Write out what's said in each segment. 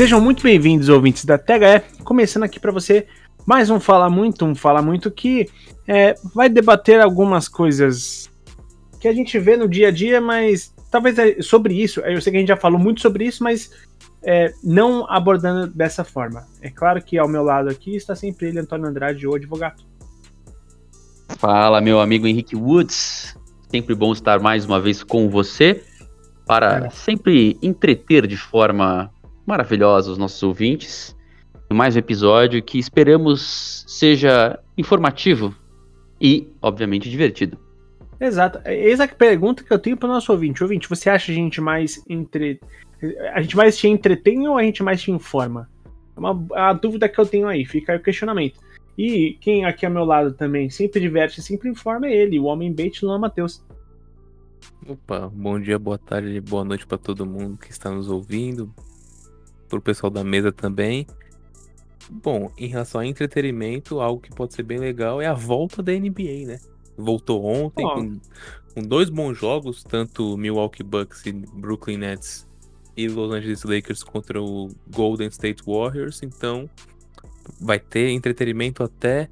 Sejam muito bem-vindos, ouvintes da THE, começando aqui para você mais um Fala Muito, um Fala Muito que é, vai debater algumas coisas que a gente vê no dia a dia, mas talvez é sobre isso, eu sei que a gente já falou muito sobre isso, mas é, não abordando dessa forma. É claro que ao meu lado aqui está sempre ele, Antônio Andrade, o advogado. Fala, meu amigo Henrique Woods. Sempre bom estar mais uma vez com você para é. sempre entreter de forma maravilhosa os nossos ouvintes. Mais um episódio que esperamos seja informativo e, obviamente, divertido. Exato. Eis a pergunta que eu tenho para o nosso ouvinte. Ouvinte, você acha a gente mais entre. A gente mais te entretém ou a gente mais te informa? É uma a dúvida que eu tenho aí, fica aí o questionamento. E quem aqui ao meu lado também sempre diverte, sempre informa é ele, o homem bait Luan Matheus. Opa, bom dia, boa tarde, boa noite para todo mundo que está nos ouvindo, para o pessoal da mesa também. Bom, em relação a entretenimento, algo que pode ser bem legal é a volta da NBA, né? Voltou ontem oh. com, com, dois bons jogos, tanto Milwaukee Bucks e Brooklyn Nets e Los Angeles Lakers contra o Golden State Warriors. Então, vai ter entretenimento até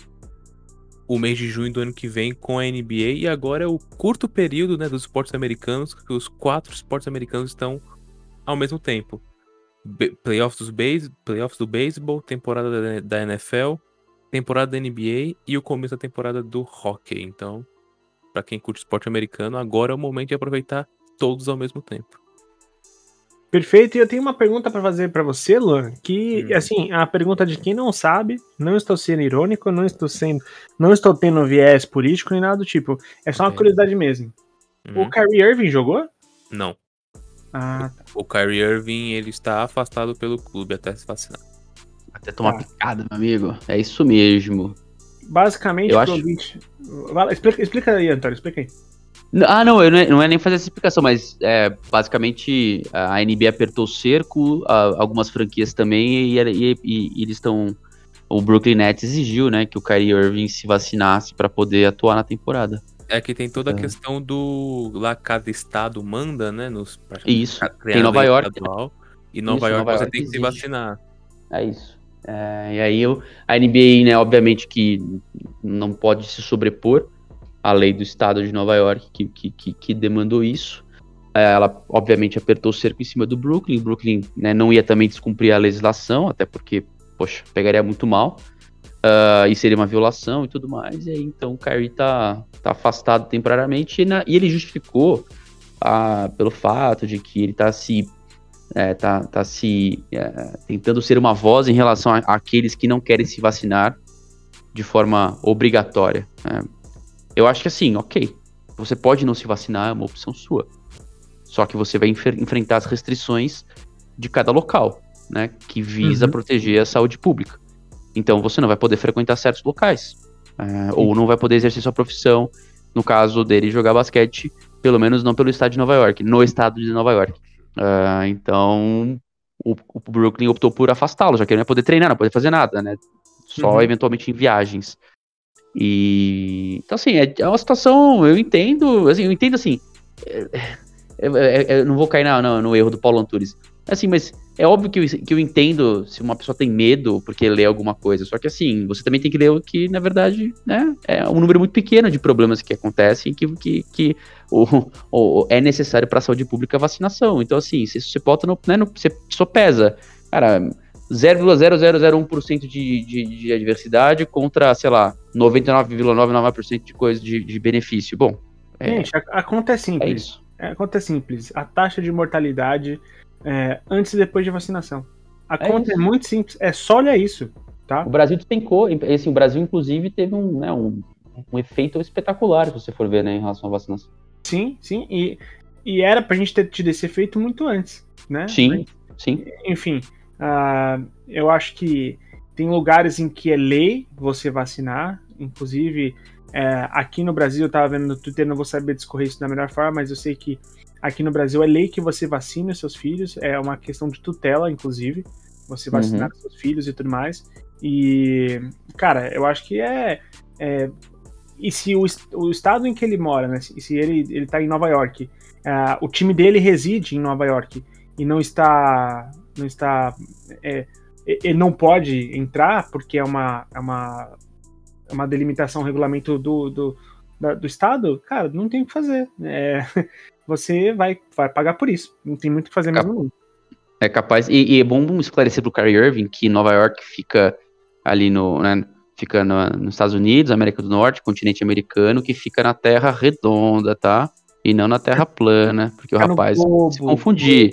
o mês de junho do ano que vem com a NBA e agora é o curto período né, dos esportes americanos, que os quatro esportes americanos estão ao mesmo tempo. Playoffs, dos base, playoffs do beisebol, temporada da, NFL, temporada da NBA e o começo da temporada do hockey. Então, para quem curte esporte americano, agora é o momento de aproveitar todos ao mesmo tempo. Perfeito, e eu tenho uma pergunta para fazer para você, Luan, que hum. assim, a pergunta de quem não sabe, não estou sendo irônico, não estou sendo, não estou tendo viés político nem nada do tipo, é só uma curiosidade mesmo. Hum. O Kyrie Irving jogou? Não. Ah, tá. O Kyrie Irving, ele está afastado pelo clube até se vacinar. Até tomar ah. picada, meu amigo. É isso mesmo. Basicamente, eu acho... Ouvinte... Explica, explica aí, Antônio, explica aí. Ah, não, eu não, é, não é nem fazer essa explicação, mas é, basicamente a NBA apertou o cerco, a, algumas franquias também, e, e, e, e eles estão. O Brooklyn Nets exigiu, né, que o Kyrie Irving se vacinasse para poder atuar na temporada. É que tem toda a é. questão do. Lá cada estado manda, né? Nos, isso. Tem Nova York. Estadual, e Nova isso, York Nova você York tem que se vacinar. É isso. É, e aí eu, a NBA, né, obviamente que não pode se sobrepor a lei do estado de Nova York que, que, que, que demandou isso. É, ela, obviamente, apertou o cerco em cima do Brooklyn. Brooklyn né, não ia também descumprir a legislação, até porque, poxa, pegaria muito mal. Uh, e seria uma violação e tudo mais. E aí, então, o Kyrie tá, tá afastado temporariamente. E, na, e ele justificou uh, pelo fato de que ele tá se é, tá, tá se é, tentando ser uma voz em relação àqueles que não querem se vacinar de forma obrigatória. É, eu acho que assim, ok. Você pode não se vacinar, é uma opção sua. Só que você vai enfrentar as restrições de cada local, né? Que visa uhum. proteger a saúde pública. Então você não vai poder frequentar certos locais. É, ou não vai poder exercer sua profissão. No caso dele, jogar basquete, pelo menos não pelo estado de Nova York, no estado de Nova York. Uh, então o, o, Brooklyn optou por afastá-lo, já que ele não ia poder treinar, não poder fazer nada, né? Só uhum. eventualmente em viagens. E então assim, é, é uma situação, eu entendo, assim, eu entendo assim, é, é, é, não vou cair na, no, no, erro do Paulo Antunes. Assim, mas é óbvio que eu, que eu entendo se uma pessoa tem medo porque lê alguma coisa. Só que assim, você também tem que ler o que, na verdade, né, é um número muito pequeno de problemas que acontecem que, que, que o, o é necessário para a saúde pública a vacinação. Então, assim, se você bota no, né, no, você só pesa, cara, 0,0001% de, de, de adversidade contra, sei lá, 99,99% de coisa de, de benefício. Bom. É, Gente, a, a conta é simples. É isso. A conta é simples. A taxa de mortalidade é, antes e depois de vacinação. A é conta é isso. é muito simples. É só olhar isso. Tá? O Brasil despencou. Assim, o Brasil, inclusive, teve um, né, um, um efeito espetacular, se você for ver, né, em relação à vacinação. Sim, sim. E, e era pra gente ter tido esse efeito muito antes, né? Sim, sim. Enfim, uh, eu acho que tem lugares em que é lei você vacinar, inclusive é, aqui no Brasil, eu tava vendo no Twitter, não vou saber discorrer isso da melhor forma, mas eu sei que aqui no Brasil é lei que você vacine os seus filhos, é uma questão de tutela, inclusive, você vacinar uhum. seus filhos e tudo mais. E, cara, eu acho que é. é e se o, o, estado em que ele mora, né? Se, se ele, ele tá em Nova York, uh, o time dele reside em Nova York e não está não está. É, ele não pode entrar porque é uma, é uma, é uma delimitação, um regulamento do, do, da, do Estado, cara, não tem o que fazer. É, você vai, vai pagar por isso. Não tem muito o que fazer mesmo. Não. É capaz. E, e é bom esclarecer pro Kyrie Irving que Nova York fica ali no. Né, fica no, nos Estados Unidos, América do Norte, continente americano, que fica na Terra redonda, tá? E não na Terra plana, porque o rapaz se confundir.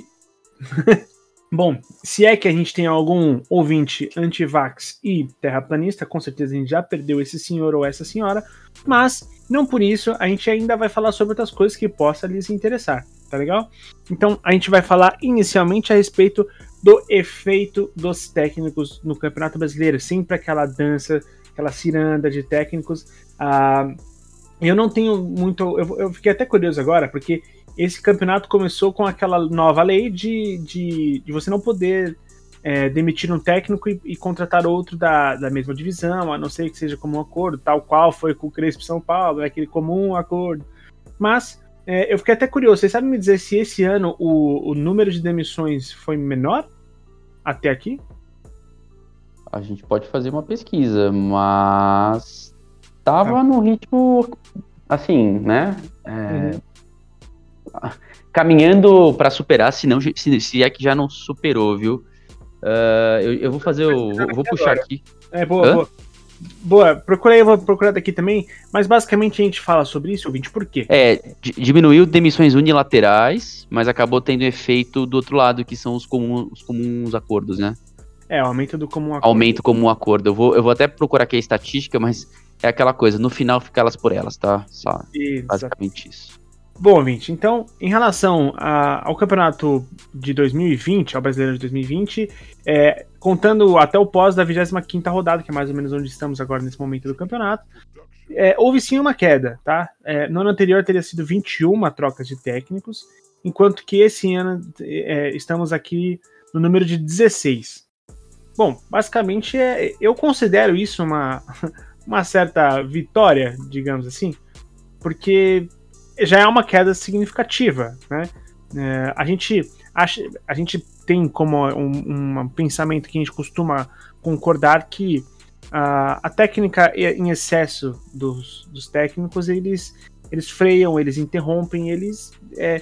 Bom, se é que a gente tem algum ouvinte anti-vax e terraplanista, com certeza a gente já perdeu esse senhor ou essa senhora, mas não por isso a gente ainda vai falar sobre outras coisas que possa lhes interessar, tá legal? Então a gente vai falar inicialmente a respeito do efeito dos técnicos no Campeonato Brasileiro, sempre aquela dança, aquela ciranda de técnicos. Ah, eu não tenho muito. Eu, eu fiquei até curioso agora, porque esse campeonato começou com aquela nova lei de, de, de você não poder é, demitir um técnico e, e, contratar outro da, da mesma divisão, a não ser que seja comum acordo, tal qual foi com o Crespo São Paulo, é aquele comum acordo. Mas é, eu fiquei até curioso, vocês sabem me dizer se esse ano o, o número de demissões foi menor até aqui? A gente pode fazer uma pesquisa, mas tava ah. no ritmo assim, né? É, uhum caminhando para superar, se, não, se, se, é que já não superou, viu? Uh, eu, eu, vou fazer o. Vou, vou puxar aqui. É, boa, boa. Boa, procurei, eu vou procurar daqui também, mas basicamente a gente fala sobre isso, ouvinte, por quê? É, diminuiu demissões unilaterais, mas acabou tendo efeito do outro lado, que são os comuns, os comuns acordos, né? É, aumento do comum acordo. Aumento comum acordo. Eu vou, eu vou até procurar aqui a estatística, mas é aquela coisa, no final fica elas por elas, tá? Só, basicamente isso. Bom, ouvinte, então, em relação a, ao campeonato de 2020, ao brasileiro de 2020, é, contando até o pós da 25 rodada, que é mais ou menos onde estamos agora nesse momento do campeonato, é, houve sim uma queda, tá? É, no ano anterior teria sido 21 trocas de técnicos, enquanto que esse ano é, estamos aqui no número de 16. Bom, basicamente é, eu considero isso uma, uma certa vitória, digamos assim, porque já é uma queda significativa, né? É, a gente acha, a gente tem como um, um, pensamento que a gente costuma concordar que uh, a técnica em excesso dos, dos técnicos eles eles freiam, eles interrompem, eles é,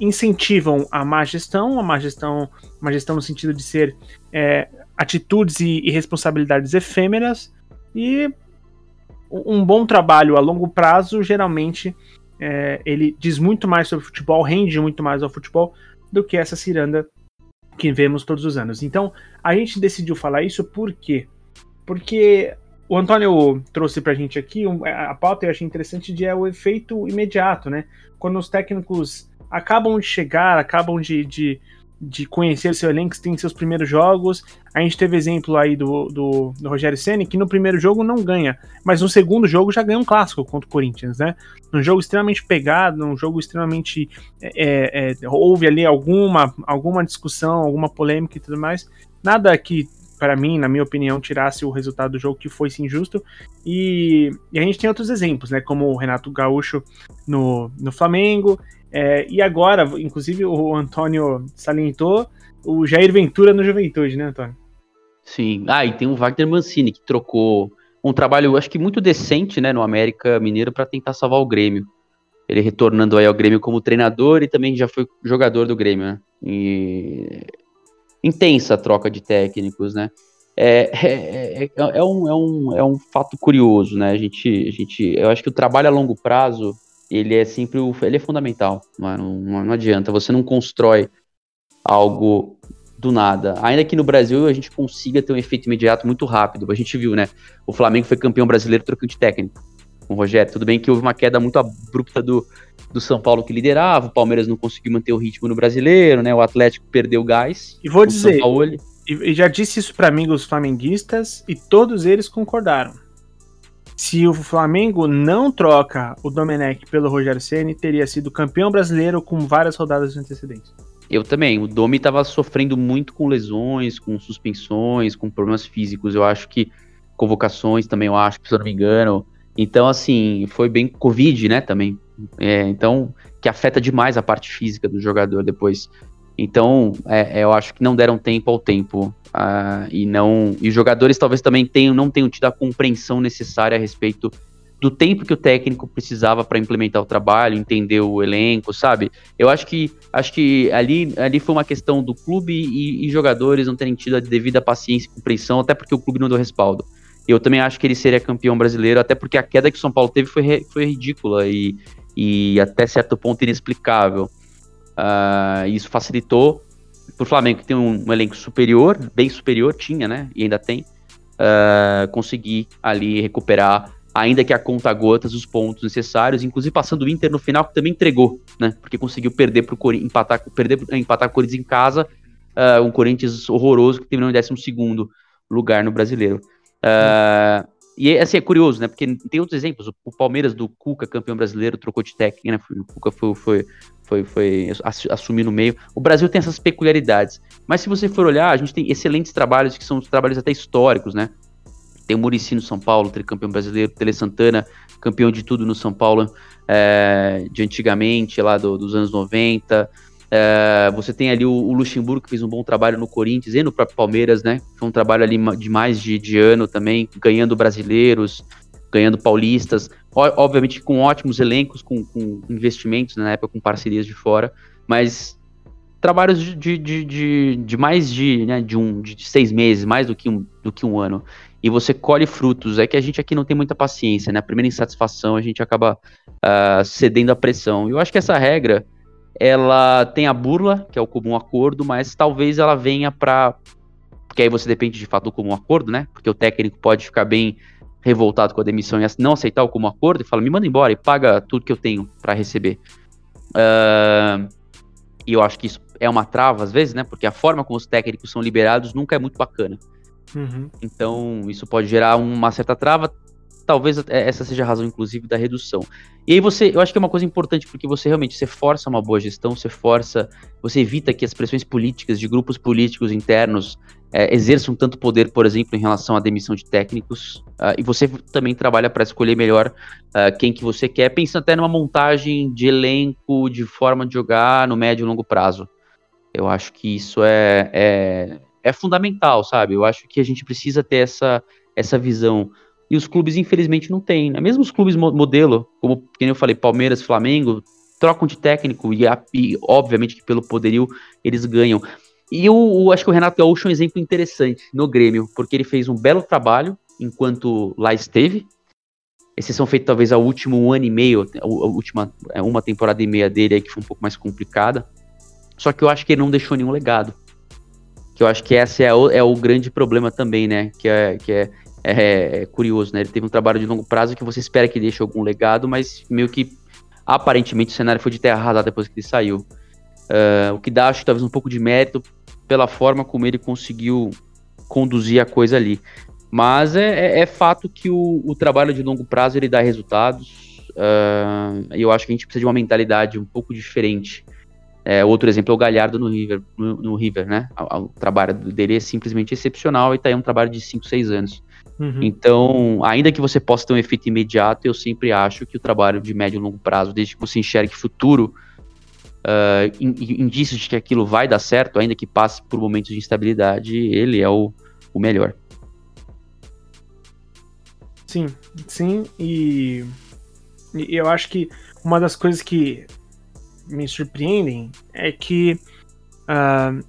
incentivam a má gestão, a má gestão, má gestão no sentido de ser é, atitudes e, e responsabilidades efêmeras e um bom trabalho a longo prazo geralmente é, ele diz muito mais sobre futebol, rende muito mais ao futebol do que essa ciranda que vemos todos os anos. Então, a gente decidiu falar isso por quê? Porque o Antônio trouxe pra gente aqui a pauta eu achei interessante de é o efeito imediato, né? Quando os técnicos acabam de chegar, acabam de, de de conhecer seu elenco, tem seus primeiros jogos. A gente teve exemplo aí do, do, do Rogério Senna, que no primeiro jogo não ganha, mas no segundo jogo já ganha um clássico contra o Corinthians, né? Um jogo extremamente pegado, um jogo extremamente. É, é, houve ali alguma, alguma discussão, alguma polêmica e tudo mais. Nada que, para mim, na minha opinião, tirasse o resultado do jogo, que foi sim justo. E, e a gente tem outros exemplos, né? Como o Renato Gaúcho no, no Flamengo. É, e agora, inclusive o Antônio salientou o Jair Ventura no Juventude, né, Antônio? Sim. Ah, e tem o Wagner Mancini, que trocou um trabalho, acho que muito decente, né, no América Mineiro para tentar salvar o Grêmio. Ele retornando aí ao Grêmio como treinador e também já foi jogador do Grêmio, né? E... Intensa a troca de técnicos, né? É, é, é, é, um, é, um, é um fato curioso, né? A gente, a gente, eu acho que o trabalho a longo prazo ele é sempre o, ele é fundamental, não, não, não adianta, você não constrói algo do nada. Ainda que no Brasil a gente consiga ter um efeito imediato muito rápido. A gente viu, né? O Flamengo foi campeão brasileiro trocando de técnico com o Rogério. Tudo bem que houve uma queda muito abrupta do, do São Paulo que liderava, o Palmeiras não conseguiu manter o ritmo no brasileiro, né? O Atlético perdeu o gás. E vou dizer, e já disse isso para amigos flamenguistas e todos eles concordaram. Se o Flamengo não troca o Domenech pelo Rogério Ceni, teria sido campeão brasileiro com várias rodadas de antecedência. Eu também. O Domi estava sofrendo muito com lesões, com suspensões, com problemas físicos. Eu acho que convocações também, eu acho, se eu não me engano. Então, assim, foi bem Covid, né, também. É, então, que afeta demais a parte física do jogador depois. Então, é, é, eu acho que não deram tempo ao tempo. Uh, e não e os jogadores talvez também tenham, não tenham tido a compreensão necessária a respeito do tempo que o técnico precisava para implementar o trabalho, entender o elenco, sabe? Eu acho que acho que ali, ali foi uma questão do clube e, e jogadores não terem tido a devida paciência e compreensão, até porque o clube não deu respaldo. Eu também acho que ele seria campeão brasileiro, até porque a queda que o São Paulo teve foi, foi ridícula e, e até certo ponto inexplicável. Uh, isso facilitou o Flamengo, que tem um, um, elenco superior, bem superior, tinha, né? E ainda tem, uh, conseguir ali recuperar, ainda que a conta gotas, os pontos necessários, inclusive passando o Inter no final, que também entregou, né? Porque conseguiu perder para o Corinthians, empatar, perder, empatar o Corinthians em casa, uh, um Corinthians horroroso que terminou em 12 lugar no brasileiro. Uh, e assim, é curioso, né? Porque tem outros exemplos. O, Palmeiras do Cuca, campeão brasileiro, trocou de técnico, né? O Cuca foi, foi, foi, foi assumir no meio. O Brasil tem essas peculiaridades. Mas se você for olhar, a gente tem excelentes trabalhos que são trabalhos até históricos, né? Tem o Murici no São Paulo, tricampeão brasileiro, Tele Santana, campeão de tudo no São Paulo é, de antigamente, lá do, dos anos 90. É, você tem ali o, o, Luxemburgo, que fez um bom trabalho no Corinthians e no próprio Palmeiras, né? Foi um trabalho ali de mais de, de ano também, ganhando brasileiros, ganhando paulistas, obviamente com ótimos elencos, com, com investimentos né, na época, com parcerias de fora, mas trabalhos de, de, de, de mais de, né, de, um, de seis meses, mais do que, um, do que um ano, e você colhe frutos, é que a gente aqui não tem muita paciência, né, a primeira insatisfação a gente acaba uh, cedendo à pressão, eu acho que essa regra, ela tem a burla, que é o comum acordo, mas talvez ela venha para porque aí você depende de fato do comum acordo, né? Porque o técnico pode ficar bem revoltado com a demissão e não aceitar o como acordo e fala, me manda embora e paga tudo que eu tenho para receber. Uh, e eu acho que isso é uma trava às vezes, né? Porque a forma como os técnicos são liberados nunca é muito bacana. Uhum. Então, isso pode gerar uma certa trava. Talvez essa seja a razão, inclusive, da redução. E aí você, eu acho que é uma coisa importante, porque você realmente você força uma boa gestão, você força, você evita que as pressões políticas de grupos políticos internos é, exerçam tanto poder, por exemplo, em relação à demissão de técnicos, uh, e você também trabalha para escolher melhor uh, quem que você quer, pensando até numa montagem de elenco, de forma de jogar no médio e longo prazo. Eu acho que isso é, é, é fundamental, sabe? Eu acho que a gente precisa ter essa, essa visão. E os clubes, infelizmente, não têm. Né? Mesmo os clubes modelo, como como eu falei, Palmeiras, Flamengo, trocam de técnico e, e, obviamente que pelo poderio eles ganham. E eu, eu, acho que o Renato Gaúcho é um exemplo interessante no Grêmio, porque ele fez um belo trabalho enquanto lá esteve. Exceção feita talvez ao último ano e meio, a última é, uma temporada e meia dele aí que foi um pouco mais complicada. Só que eu acho que ele não deixou nenhum legado. Que eu acho que esse é o, é o grande problema também, né? Que é, que é, é, é curioso, né? Ele teve um trabalho de longo prazo que você espera que deixe algum legado, mas meio que aparentemente o cenário foi de terra arrasada depois que ele saiu. Uh, o que dá, acho, talvez um pouco de mérito pela forma como ele conseguiu conduzir a coisa ali. Mas é, é, é fato que o, o, trabalho de longo prazo ele dá resultados. Uh, e eu acho que a gente precisa de uma mentalidade um pouco diferente. É, outro exemplo é o Galhardo no River, no, no River né? O, o, trabalho dele é simplesmente excepcional e tá aí um trabalho de 5, 6 anos. Uhum. Então, ainda que você possa ter um efeito imediato, eu sempre acho que o trabalho de médio e longo prazo, desde que você enxergue futuro, uh, indícios de que aquilo vai dar certo, ainda que passe por momentos de instabilidade, ele é o, o melhor. Sim, sim, e, e eu acho que uma das coisas que me surpreendem é que uh,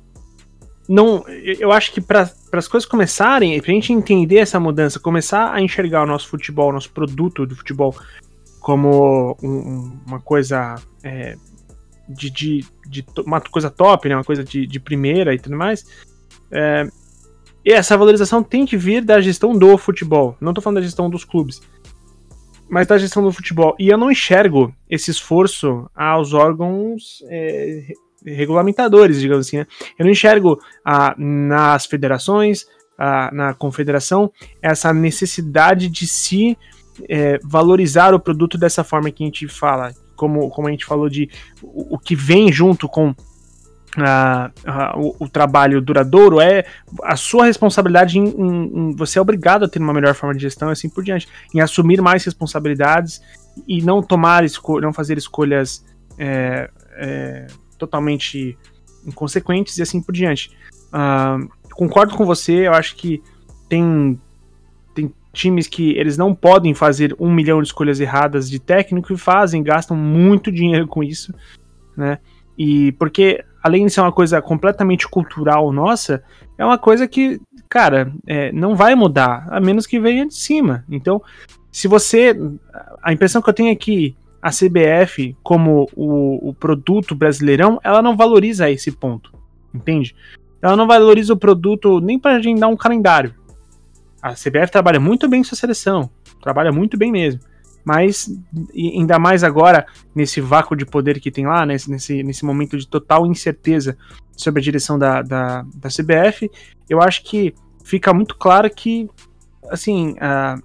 não, eu acho que para as coisas começarem, para a gente entender essa mudança, começar a enxergar o nosso futebol, nosso produto do futebol como um, uma coisa é, de, de, de, uma coisa top, né? Uma coisa de, de primeira e tudo mais. É, essa valorização tem que vir da gestão do futebol. Não estou falando da gestão dos clubes, mas da gestão do futebol. E eu não enxergo esse esforço aos órgãos é, regulamentadores, digamos assim. Né? Eu não enxergo ah, nas federações, ah, na confederação, essa necessidade de se é, valorizar o produto dessa forma que a gente fala, como, como a gente falou, de o, o que vem junto com Uh, uh, o, o, trabalho duradouro é a sua responsabilidade em, em, em, você é obrigado a ter uma melhor forma de gestão e assim por diante, em assumir mais responsabilidades e não tomar não fazer escolhas é, é, totalmente inconsequentes e assim por diante. Uh, concordo com você, eu acho que tem, tem times que eles não podem fazer um milhão de escolhas erradas de técnico e fazem, gastam muito dinheiro com isso, né? E porque, além de ser uma coisa completamente cultural nossa, é uma coisa que, cara, é, não vai mudar, a menos que venha de cima. Então, se você. A impressão que eu tenho é que a CBF, como o, o produto brasileirão, ela não valoriza esse ponto. Entende? Ela não valoriza o produto nem para agendar um calendário. A CBF trabalha muito bem sua seleção, trabalha muito bem mesmo. Mas, ainda mais agora, nesse vácuo de poder que tem lá, nesse, nesse, nesse momento de total incerteza sobre a direção da, da, da CBF, eu acho que fica muito claro que, assim, a,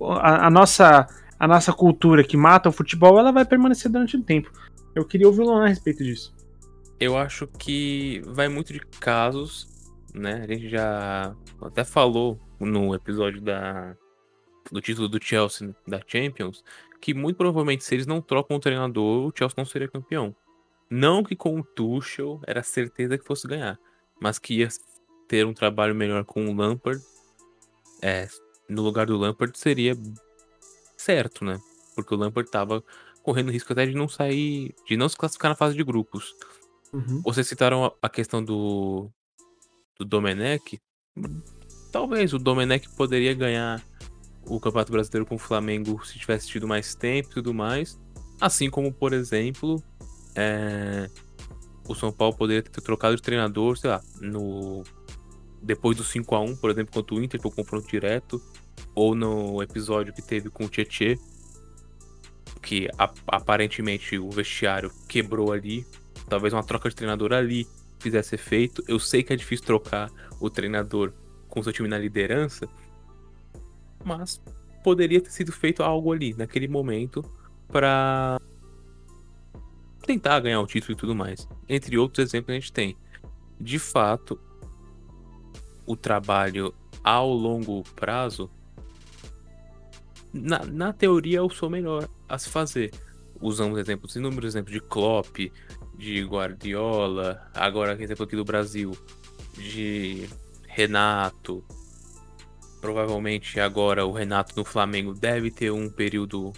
a, a, nossa, a nossa cultura que mata o futebol, ela vai permanecer durante um tempo. Eu queria ouvir o Luan a respeito disso. Eu acho que vai muito de casos, né? A gente já até falou no episódio da, do título do Chelsea da Champions, que muito provavelmente se eles não trocam o treinador, o Chelsea não seria campeão. Não que com o Tuchel era certeza que fosse ganhar, mas que ia ter um trabalho melhor com o Lampard, é, no lugar do Lampard seria certo, né? Porque o Lampard tava correndo risco até de não sair, de não se classificar na fase de grupos. Uhum. Vocês citaram a questão do do Domenech. Talvez o Domenech poderia ganhar o Campeonato Brasileiro com o Flamengo se tivesse tido mais tempo e tudo mais. Assim como, por exemplo, é... o São Paulo poderia ter trocado de treinador, sei lá, no depois do 5 a 1 por exemplo, contra o Inter, foi o confronto direto, ou no episódio que teve com o Tietê, que aparentemente o vestiário quebrou ali, talvez uma troca de treinador ali fizesse efeito. Eu sei que é difícil trocar o treinador com seu time na liderança, mas poderia ter sido feito algo ali, naquele momento, para tentar ganhar o título e tudo mais. Entre outros exemplos a gente tem. De fato, o trabalho ao longo prazo, na, na teoria eu sou melhor a se fazer. Usamos exemplos, inúmeros exemplos de Klopp, de Guardiola, agora exemplo aqui do Brasil, de Renato, provavelmente agora o Renato no Flamengo deve ter um período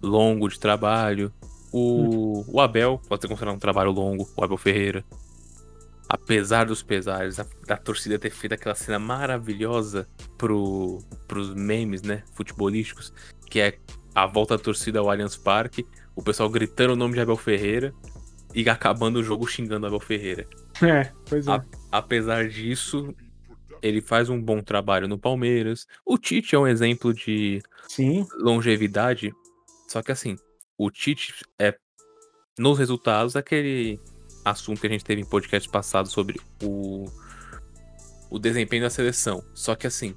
longo de trabalho. O, o Abel pode ser considerado um trabalho longo, o Abel Ferreira. Apesar dos pesares, a, da torcida ter feito aquela cena maravilhosa pro, pros memes, né, futebolísticos, que é a volta da torcida ao Allianz Parque, o pessoal gritando o nome de Abel Ferreira e acabando o jogo xingando Abel Ferreira. É, pois é. A, apesar disso, ele faz um bom trabalho no Palmeiras. O Tite é um exemplo de Sim. longevidade. Só que assim, o Tite é nos resultados aquele assunto que a gente teve em podcast passado sobre o o desempenho da seleção. Só que assim,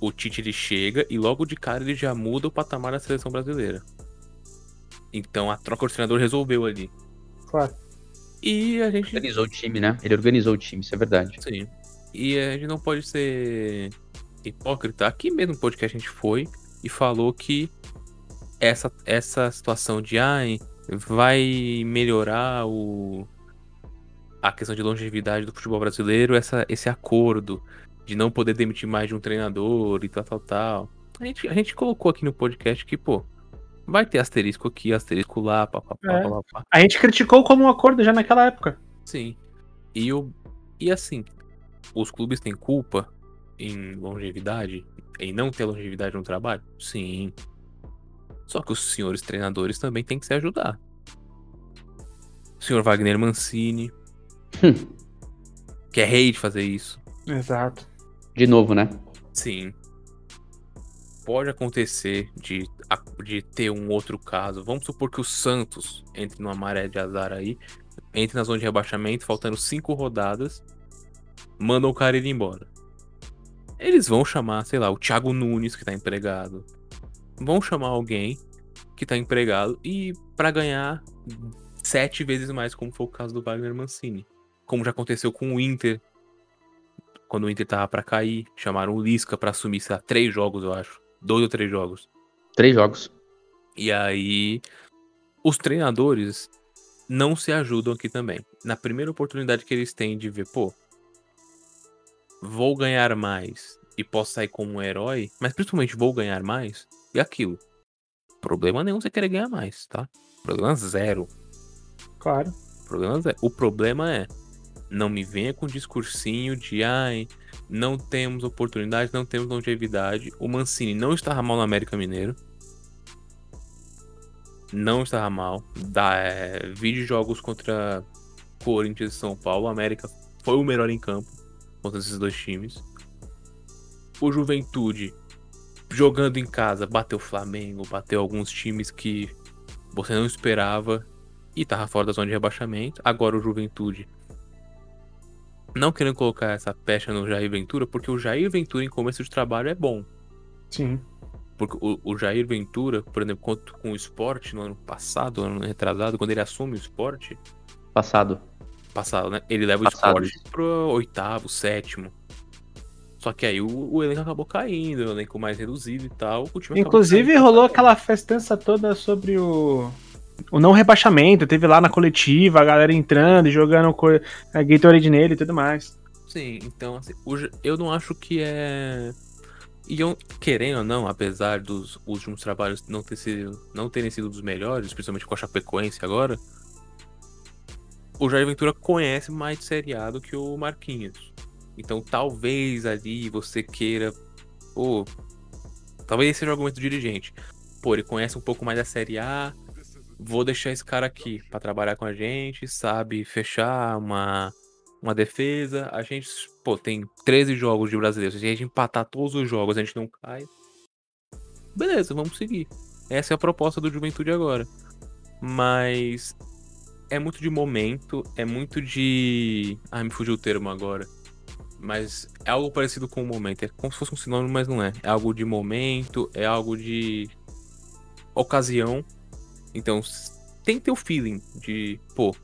o Tite ele chega e logo de cara ele já muda o patamar da seleção brasileira. Então a troca de treinador resolveu ali. Claro. E a gente. Organizou o time, né? Ele organizou o time, isso é verdade. Sim. E a gente não pode ser hipócrita. Aqui mesmo no podcast a gente foi e falou que essa, essa situação de ai, vai melhorar o a questão de longevidade do futebol brasileiro, essa, esse acordo de não poder demitir mais de um treinador e tal, tal, tal. A gente, a gente colocou aqui no podcast que, pô, vai ter asterisco aqui, asterisco lá, papapá, é. papapá. A gente criticou como um acordo já naquela época. Sim. E, o, e assim, os clubes têm culpa em longevidade, em não ter longevidade no trabalho? Sim. Só que os senhores treinadores também têm que se ajudar. O senhor Wagner Mancini, hum. que é rei de fazer isso. Exato. De novo, né? Sim. Pode acontecer de, de ter um outro caso. Vamos supor que o Santos entre numa maré de azar aí, entre na zona de rebaixamento, faltando cinco rodadas, mandam o cara ir embora. Eles vão chamar, sei lá, o Thiago Nunes, que tá empregado. Vão chamar alguém que tá empregado e para ganhar sete vezes mais, como foi o caso do Wagner Mancini. Como já aconteceu com o Inter. Quando o Inter tava pra cair, chamaram o Lisca para assumir, sei lá, três jogos, eu acho. Dois ou três jogos. Três jogos. E aí, os treinadores não se ajudam aqui também. na primeira oportunidade que eles têm de ver, pô, vou ganhar mais e posso sair como um herói, mas principalmente vou ganhar mais, e aquilo. Problema nenhum você querer ganhar mais, tá? Problema zero. Claro. Problema zero. O problema é, não me venha com discursinho de ai, não temos oportunidade, não temos longevidade. O Mancini não estava mal no América Mineiro. Não estava mal. Da, é, vídeo jogos contra Corinthians e São Paulo. A América foi o melhor em campo contra esses dois times. O Juventude, jogando em casa, bateu o Flamengo, bateu alguns times que você não esperava e tava fora da zona de rebaixamento. Agora o Juventude não querendo colocar essa pecha no Jair Ventura, porque o Jair Ventura em começo de trabalho é bom. Sim. Porque o, o Jair Ventura, por exemplo, com o esporte no ano passado, no ano retrasado, quando ele assume o esporte. Passado. Passado, né? Ele leva passado. o esporte pro oitavo, sétimo. Só que aí o, o, elenco acabou caindo, o elenco mais reduzido e tal. Inclusive rolou aquela festança toda sobre o o não rebaixamento, teve lá na coletiva, a galera entrando e jogando a Gatorade nele e tudo mais. Sim, então assim, eu não acho que é. E eu, querendo ou não, apesar dos últimos trabalhos não, ter sido, não terem sido dos melhores, principalmente com a Chapecoense agora, o Jair Ventura conhece mais de Série A do que o Marquinhos. Então talvez ali você queira. Pô, talvez esse seja o argumento do dirigente. Pô, ele conhece um pouco mais da Série A, vou deixar esse cara aqui para trabalhar com a gente, sabe fechar uma, uma defesa. A gente, pô, tem 13 jogos de brasileiro. Se a gente empatar todos os jogos, a gente não cai. Beleza, vamos seguir. Essa é a proposta do Juventude agora. Mas é muito de momento, é muito de. Ah, me fugiu o termo agora. Mas é algo parecido com o momento. É como se fosse um sinônimo, mas não é. É algo de momento, é algo de ocasião então, tem o feeling de, pô,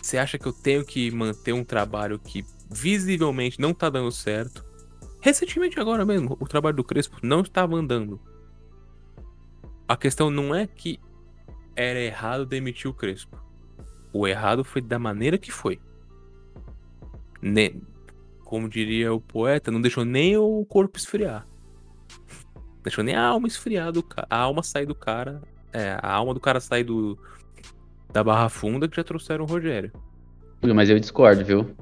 você acha que eu tenho que manter um trabalho que visivelmente não tá dando certo? Recentemente agora mesmo, o trabalho do Crespo não estava andando. A questão não é que era errado demitir o Crespo. O errado foi da maneira que foi. Ne Como diria o poeta, não deixou nem o corpo esfriar. Deixou nem a alma esfriar do A alma sair do cara. É, a alma do cara sair do, da barra funda que já trouxeram o Rogério. Mas eu discordo, viu?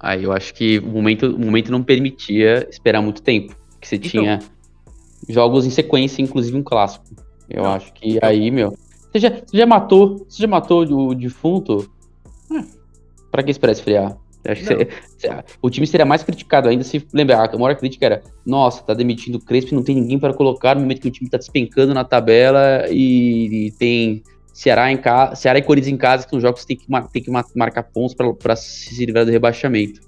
Aí eu acho que o momento, o momento não permitia esperar muito tempo. Que você então, tinha jogos em sequência, inclusive um clássico. Eu não, acho que aí, meu. Você já, você já matou. Você já matou o defunto? Hum, pra que esperar esfriar? Acho que o time seria mais criticado ainda se lembrar. A maior crítica era: nossa, tá demitindo o Crespo, não tem ninguém para colocar no momento que o time tá despencando na tabela e, e tem Ceará, em casa, Ceará e Corinthians em casa, que são jogos que tem que, tem que marcar pontos para se livrar do rebaixamento.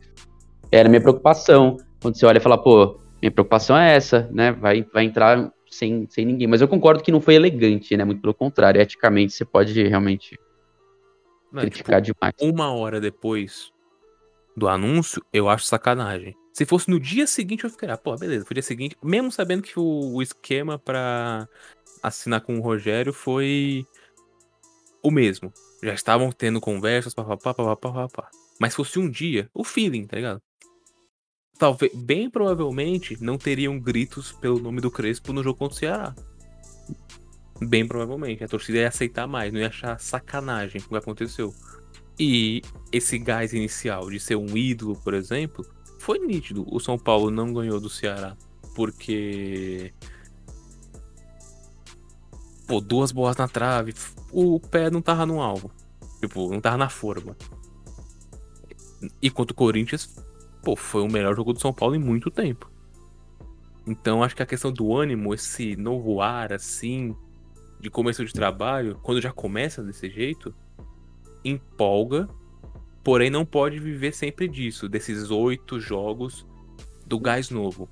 Era a minha preocupação. Quando você olha e fala, pô, minha preocupação é essa, né? Vai, vai entrar sem, sem ninguém. Mas eu concordo que não foi elegante, né? Muito pelo contrário. Eticamente, você pode realmente não, criticar tipo, demais. Uma hora depois do anúncio, eu acho sacanagem. Se fosse no dia seguinte, eu ficaria, pô, beleza, foi dia seguinte, mesmo sabendo que o, o esquema para assinar com o Rogério foi o mesmo. Já estavam tendo conversas, papapá, papapá, papapá. Mas fosse um dia, o feeling, tá ligado? Talvez, bem provavelmente, não teriam gritos pelo nome do Crespo no jogo contra o Ceará. Bem provavelmente. A torcida ia aceitar mais, não ia achar sacanagem o que aconteceu. E esse gás inicial de ser um ídolo, por exemplo, foi nítido. O São Paulo não ganhou do Ceará porque. Pô, duas bolas na trave, o pé não tava no alvo. Tipo, não tava na forma. E quanto o Corinthians, pô, foi o melhor jogo do São Paulo em muito tempo. Então acho que a questão do ânimo, esse novo ar assim, de começo de trabalho, quando já começa desse jeito, empolga, porém não pode viver sempre disso, desses oito jogos do gás novo.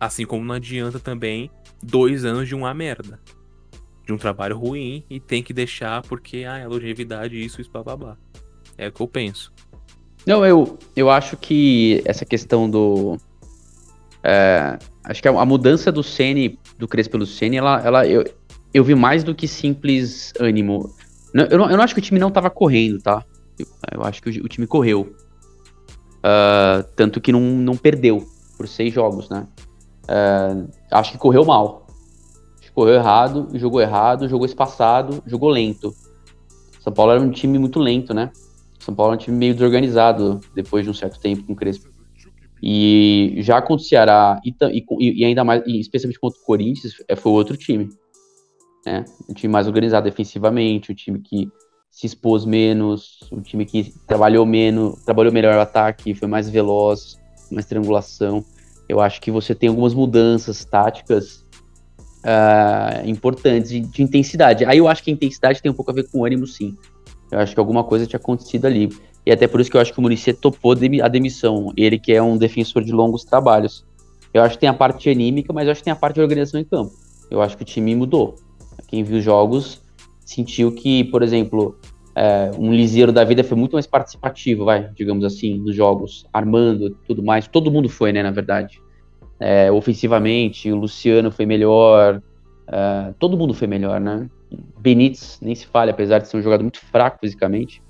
Assim como não adianta também dois anos de uma merda. De um trabalho ruim e tem que deixar porque ah, é longevidade, isso, isso, blá. É o que eu penso. Não, eu, eu acho que essa questão do. É, acho que a, a, mudança do Sene, do Crespo pelo Sene, ela, ela eu, eu vi mais do que simples ânimo Eu não, eu não acho que o time não tava correndo, tá? Eu, eu acho que o, o, time correu. Uh, tanto que não, não perdeu por seis jogos, né? Uh, acho que correu mal. Acho que correu errado, jogou errado, jogou espaçado, jogou lento. São Paulo era um time muito lento, né? São Paulo é um time meio desorganizado depois de um certo tempo com o Crespo. E já contra o Ceará, e, e, e ainda mais, e especialmente contra o Corinthians, é, foi outro time. Né? Um time mais organizado defensivamente, um time que se expôs menos, um time que trabalhou menos, trabalhou melhor o ataque, foi mais veloz, mais triangulação. Eu acho que você tem algumas mudanças táticas uh, importantes de, de, intensidade. Aí eu acho que a intensidade tem um pouco a ver com o ânimo, sim. Eu acho que alguma coisa tinha acontecido ali. E até por isso que eu acho que o Muricy topou a demissão. Ele que é um defensor de longos trabalhos. Eu acho que tem a parte anímica, mas eu acho que tem a parte de organização em campo. Eu acho que o time mudou. Quem viu os jogos sentiu que, por exemplo, é, um liseiro da vida foi muito mais participativo, vai, digamos assim, nos jogos, armando tudo mais. Todo mundo foi, né, na verdade. É, ofensivamente, o Luciano foi melhor, é, todo mundo foi melhor, né? Benítez, nem se fale, apesar de ser um jogador muito fraco fisicamente.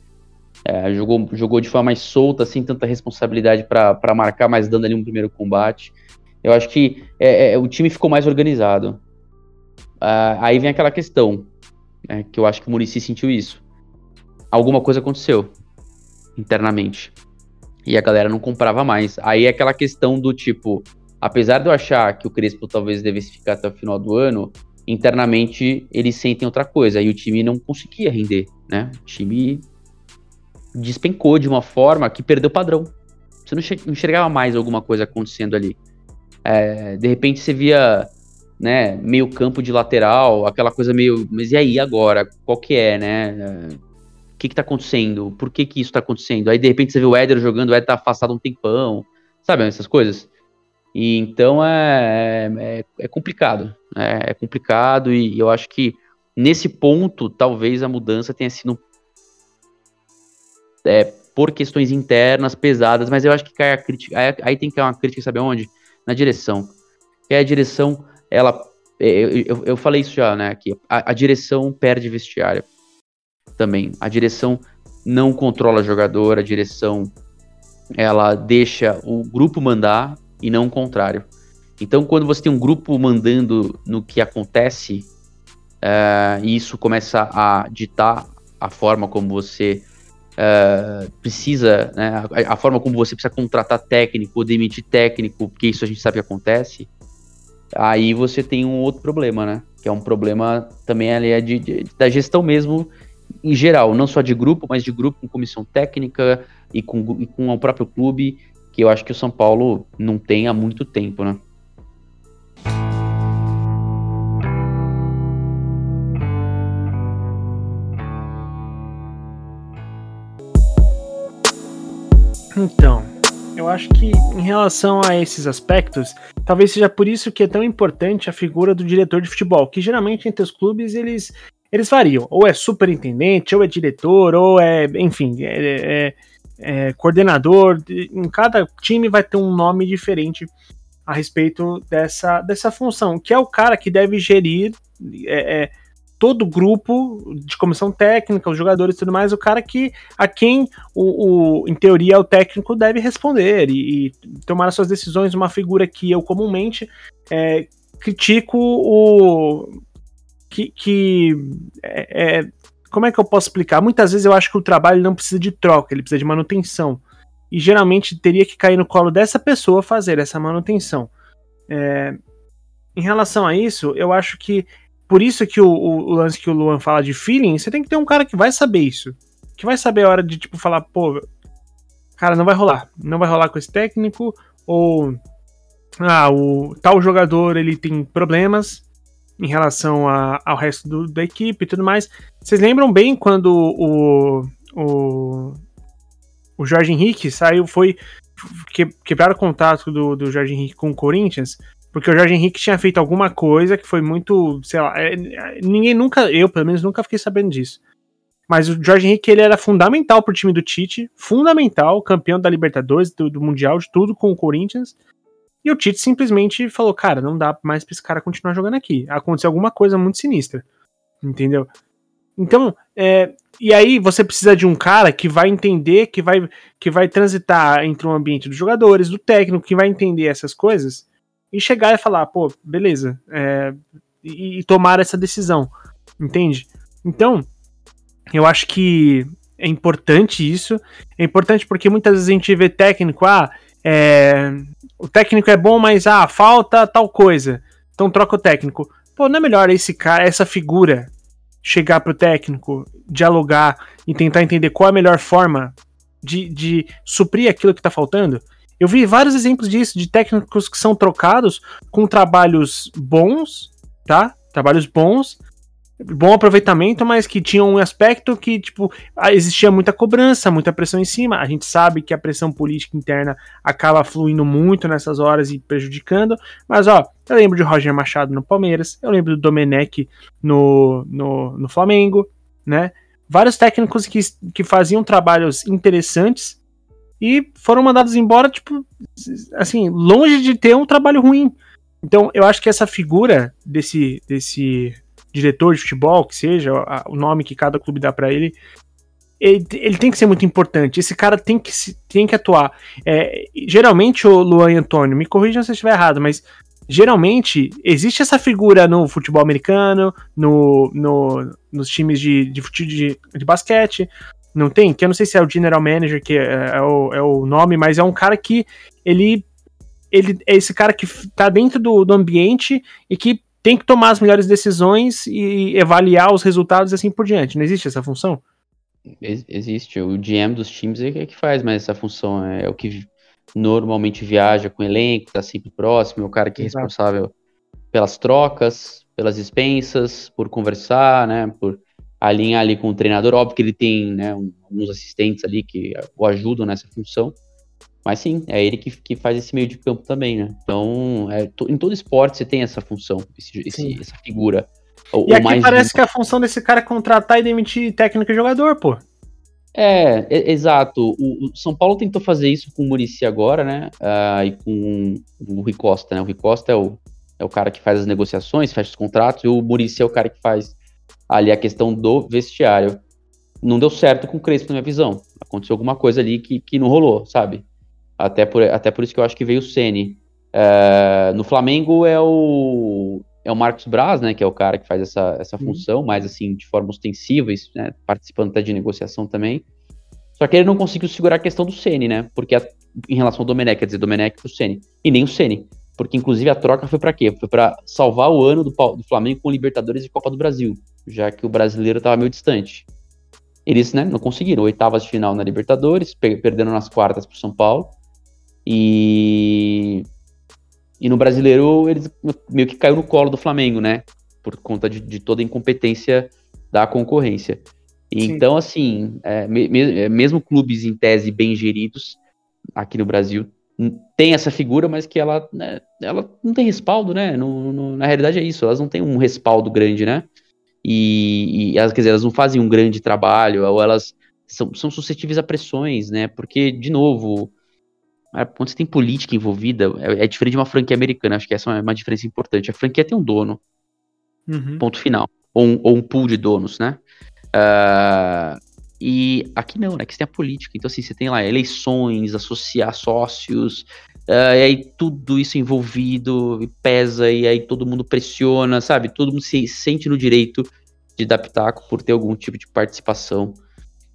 É, jogou, jogou de forma mais solta, sem tanta responsabilidade para marcar, mas dando ali um primeiro combate. Eu acho que é, é, o time ficou mais organizado. Uh, aí vem aquela questão, né, que eu acho que o Murici sentiu isso. Alguma coisa aconteceu internamente. E a galera não comprava mais. Aí é aquela questão do tipo, apesar de eu achar que o Crespo talvez devesse ficar até o final do ano, internamente eles sentem outra coisa. E o time não conseguia render, né? O time despencou de uma forma que perdeu padrão. Você não enxergava mais alguma coisa acontecendo ali. É, de repente você via né, meio campo de lateral, aquela coisa meio, mas e aí agora? Qual que é, né? O que que tá acontecendo? Por que que isso tá acontecendo? Aí de repente você vê o Éder jogando, o Éder tá afastado um tempão, sabe, essas coisas. E então é, é, é complicado, né? é complicado e eu acho que nesse ponto talvez a mudança tenha sido é, por questões internas pesadas, mas eu acho que cai a crítica. Aí, aí tem que cair uma crítica, sabe onde? Na direção. Que a direção, ela. É, eu, eu, eu falei isso já, né? Que a, a, direção perde vestiário também. A direção não controla jogador, a direção ela deixa o grupo mandar e não o contrário. Então, quando você tem um grupo mandando no que acontece, uh, e isso começa a ditar a forma como você uh, precisa, né, a, a, forma como você precisa contratar técnico ou demitir técnico, porque isso a gente sabe que acontece, aí você tem um outro problema, né? Que é um problema também ali é de, de, da gestão mesmo em geral, não só de grupo, mas de grupo com comissão técnica e com, e com o próprio clube, que eu acho que o São Paulo não tem há muito tempo, né? Então, eu acho que em relação a esses aspectos, talvez seja por isso que é tão importante a figura do diretor de futebol, que geralmente entre os clubes eles, eles variam, ou é superintendente, ou é diretor, ou é, enfim, é, é, é coordenador. Em cada time vai ter um nome diferente a respeito dessa, dessa função, que é o cara que deve gerir é, é todo o grupo de comissão técnica, os jogadores e tudo mais, o cara que a quem o, o em teoria o técnico deve responder e, e, tomar as suas decisões, uma figura que eu comumente é, critico o que, que é, é, como é que eu posso explicar? Muitas vezes eu acho que o trabalho não precisa de troca, ele precisa de manutenção. E geralmente teria que cair no colo dessa pessoa fazer essa manutenção. É, em relação a isso, eu acho que por isso que o, o, o, lance que o Luan fala de feeling, você tem que ter um cara que vai saber isso. Que vai saber a hora de, tipo, falar, pô, cara, não vai rolar. Não vai rolar com esse técnico. Ou, ah, o tal jogador, ele tem problemas em relação a, ao resto do, da equipe e tudo mais. Vocês lembram bem quando o, o, o Jorge Henrique saiu, foi que, quebrar o contato do, do Jorge Henrique com o Corinthians porque o Jorge Henrique tinha feito alguma coisa que foi muito, sei lá, é, ninguém nunca, eu pelo menos nunca fiquei sabendo disso. Mas o Jorge Henrique ele era fundamental pro time do Tite, fundamental, campeão da Libertadores, do, do Mundial, de tudo com o Corinthians. E o Tite simplesmente falou: cara, não dá mais pra esse cara continuar jogando aqui. Aconteceu alguma coisa muito sinistra. Entendeu? Então, é, e aí você precisa de um cara que vai entender, que vai, que vai transitar entre o ambiente dos jogadores, do técnico, que vai entender essas coisas e chegar e falar, pô, beleza, é, e, e tomar essa decisão, entende? Então, eu acho que é importante isso. É importante porque muitas vezes a gente vê técnico, ah, é, o técnico é bom, mas ah, falta tal coisa. Então troca o técnico. Pô, não é melhor esse cara, essa figura, chegar pro técnico, dialogar e tentar entender qual é a melhor forma de, de suprir aquilo que tá faltando? Eu vi vários exemplos disso, de técnicos que são trocados com trabalhos bons, tá? Trabalhos bons, bom aproveitamento, mas que tinha um aspecto que, tipo, existia muita cobrança, muita pressão em cima. A gente sabe que a pressão política interna acaba fluindo muito nessas horas e prejudicando. Mas, ó, eu lembro de Roger Machado no Palmeiras, eu lembro do Domenech no, no, no Flamengo, né? Vários técnicos que, que faziam trabalhos interessantes e foram mandados embora, tipo, assim, longe de ter um trabalho ruim. Então, eu acho que essa figura desse, desse diretor de futebol, que seja, o nome que cada clube dá para ele, ele, ele, tem que ser muito importante. Esse cara tem que, tem que atuar. É, geralmente, o Luan e Antônio, me corrijam se eu estiver errado, mas geralmente existe essa figura no futebol americano, no, no, nos times de, de, de, de basquete. Não tem? Que eu não sei se é o general manager, que é, é, o, é o nome, mas é um cara que ele ele é esse cara que tá dentro do, do ambiente e que tem que tomar as melhores decisões e avaliar os resultados e assim por diante. Não existe essa função? Existe. O GM dos times é que faz, mas essa função é o que normalmente viaja com o elenco, tá sempre próximo, é o cara que é Exato. responsável pelas trocas, pelas dispensas, por conversar, né, por alinhar ali com o treinador. Óbvio que ele tem né, um, alguns assistentes ali que o ajudam nessa função, mas sim, é ele que, que faz esse meio de campo também, né? Então, é, to, em todo esporte você tem essa função, esse, esse, essa figura. Ou, e aqui parece que a função desse cara é contratar e demitir técnico e jogador, pô. É, é exato. O, o, São Paulo tentou fazer isso com o Murici agora, né? Uh, e com o Rui Costa, né? O Rui Costa é o, é o cara que faz as negociações, fecha os contratos, e o Murici é o cara que faz ali a questão do vestiário. Não deu certo com o Crespo, na minha visão. Aconteceu alguma coisa ali que, que não rolou, sabe? Até por, até por isso que eu acho que veio o Ceni. É, no Flamengo é o, é o Marcos Braz, né, que é o cara que faz essa, essa uhum. função, mais assim, de forma ostensiva, né, participando até de negociação também. Só que ele não conseguiu segurar a questão do Ceni, né, porque a, em relação ao Domenech, quer dizer, Domenech pro Ceni, e nem o Ceni, porque inclusive a troca foi para quê? Foi para salvar o ano do, do Flamengo com Libertadores e Copa do Brasil, já que o brasileiro estava meio distante. Eles, né, não conseguiram, oitavas de final na Libertadores, perdendo nas quartas pro São Paulo, e, e no brasileiro eles meio que caiu no colo do Flamengo, né? Por conta de, de toda a incompetência da concorrência. E então, assim, é, me, é, mesmo clubes em tese bem geridos aqui no Brasil tem essa figura, mas que ela, né, ela não tem respaldo, né? No, no, na realidade é isso, elas não têm um respaldo grande, né? E, e elas, quer dizer, elas não fazem um grande trabalho, ou elas são, são suscetíveis a pressões, né? Porque, de novo, quando você tem política envolvida, é, é, diferente de uma franquia americana. Acho que essa é uma diferença importante. A franquia tem um dono. Uhum. Ponto final. Ou um, ou um, pool de donos, né? Uh, e aqui não, né? Que você tem a política. Então, assim, você tem lá eleições, associar sócios, uh, e aí tudo isso envolvido, e pesa, e aí todo mundo pressiona, sabe? Todo mundo se sente no direito de dar pitaco por ter algum tipo de participação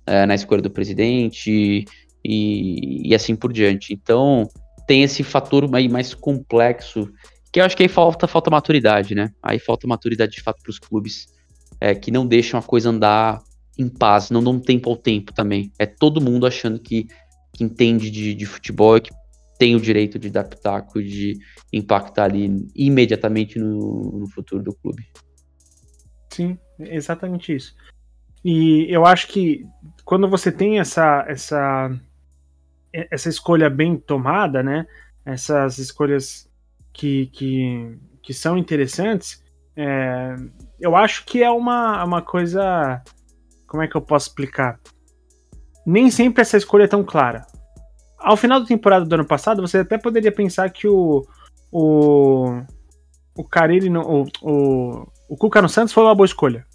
uh, na escolha do presidente e, e assim por diante. Então, tem esse fator aí mais complexo, que eu acho que aí falta, falta maturidade, né? Aí falta maturidade de fato para os clubes, é, que não deixam a coisa andar em paz, não dão tempo ao tempo também. É todo mundo achando que, que entende de, de futebol e que tem o direito de dar pitaco, de impactar ali imediatamente no, no futuro do clube. Sim, exatamente isso. E eu acho que quando você tem essa, essa essa escolha bem tomada, né? Essas escolhas que, que, que são interessantes, é, eu acho que é uma, uma coisa. Como é que eu posso explicar? Nem sempre essa escolha é tão clara. Ao final da temporada do ano passado, você até poderia pensar que o. O. O Carilli. O, o, o Cuca no Santos foi uma boa escolha.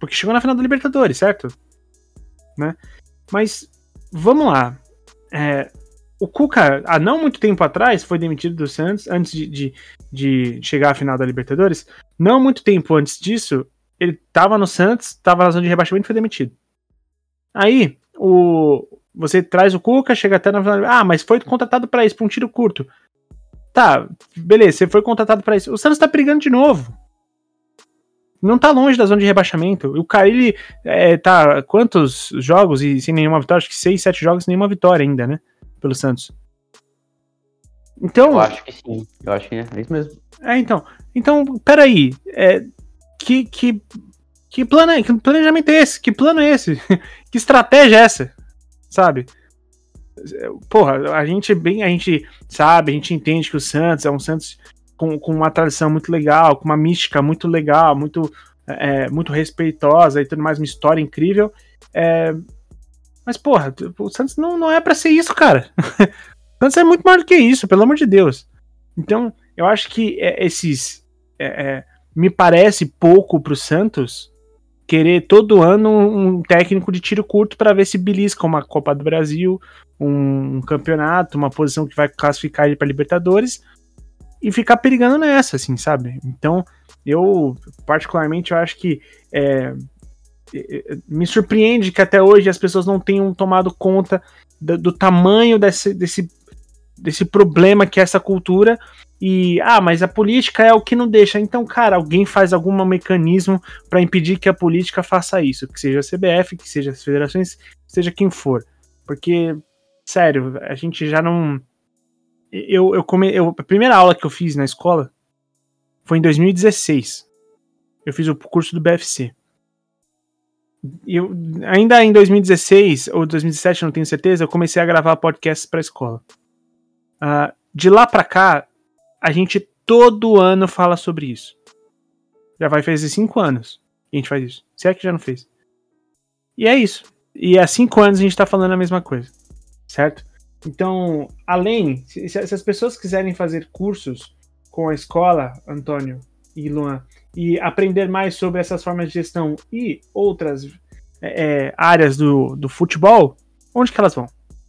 Porque chegou na final da Libertadores, certo? Né? Mas, vamos lá. É, o Cuca, há não muito tempo atrás, foi demitido do Santos, antes de, de, de chegar à final da Libertadores. Não muito tempo antes disso, ele tava no Santos, tava na zona de rebaixamento e foi demitido. Aí, o, você traz o Cuca, chega até na final. Ah, mas foi contratado para isso, pra um tiro curto. Tá, beleza, você foi contratado para isso. O Santos tá brigando de novo. Não tá longe da zona de rebaixamento. O Carilli é, tá quantos jogos e sem nenhuma vitória? Acho que seis, sete jogos sem nenhuma vitória ainda, né? pelo Santos. Então. Eu acho que sim. Eu acho que é, é isso mesmo. É, então. Então, peraí. É, que, que, que, plano é, que planejamento é esse? Que plano é esse? que estratégia é essa? Sabe? Porra, a gente bem, a gente sabe, a gente entende que o Santos é um Santos com, com uma tradição muito legal, com uma mística muito legal, muito, é, muito respeitosa e tudo mais, uma história incrível. É, mas, porra, o Santos não, não é para ser isso, cara. o Santos é muito maior do que isso, pelo amor de Deus. Então, eu acho que é, esses. É, é, me parece pouco pro Santos querer todo ano um técnico de tiro curto para ver se belisca uma Copa do Brasil, um, um campeonato, uma posição que vai classificar ele para Libertadores e ficar perigando nessa, assim, sabe? Então, eu particularmente eu acho que é, me surpreende que até hoje as pessoas não tenham tomado conta do, do, tamanho desse, desse, desse problema que é essa cultura. E, ah, mas a política é o que não deixa. Então, cara, alguém faz algum mecanismo para impedir que a política faça isso. Que seja a CBF, que seja as federações, seja quem for. Porque, sério, a gente já não. Eu, eu, come... eu A primeira aula que eu fiz na escola foi em 2016. Eu fiz o curso do BFC eu, ainda em 2016 ou 2017, não tenho certeza, eu comecei a gravar podcasts para escola. Uh, de lá para cá, a gente todo ano fala sobre isso. Já vai fazer cinco anos que a gente faz isso. Se é que já não fez. E é isso. E há cinco anos a gente tá falando a mesma coisa. Certo? Então, além, se, se as pessoas quiserem fazer cursos com a escola, Antônio e Luan, e aprender mais sobre essas formas de gestão e outras é, é áreas do, do futebol, onde que elas vão?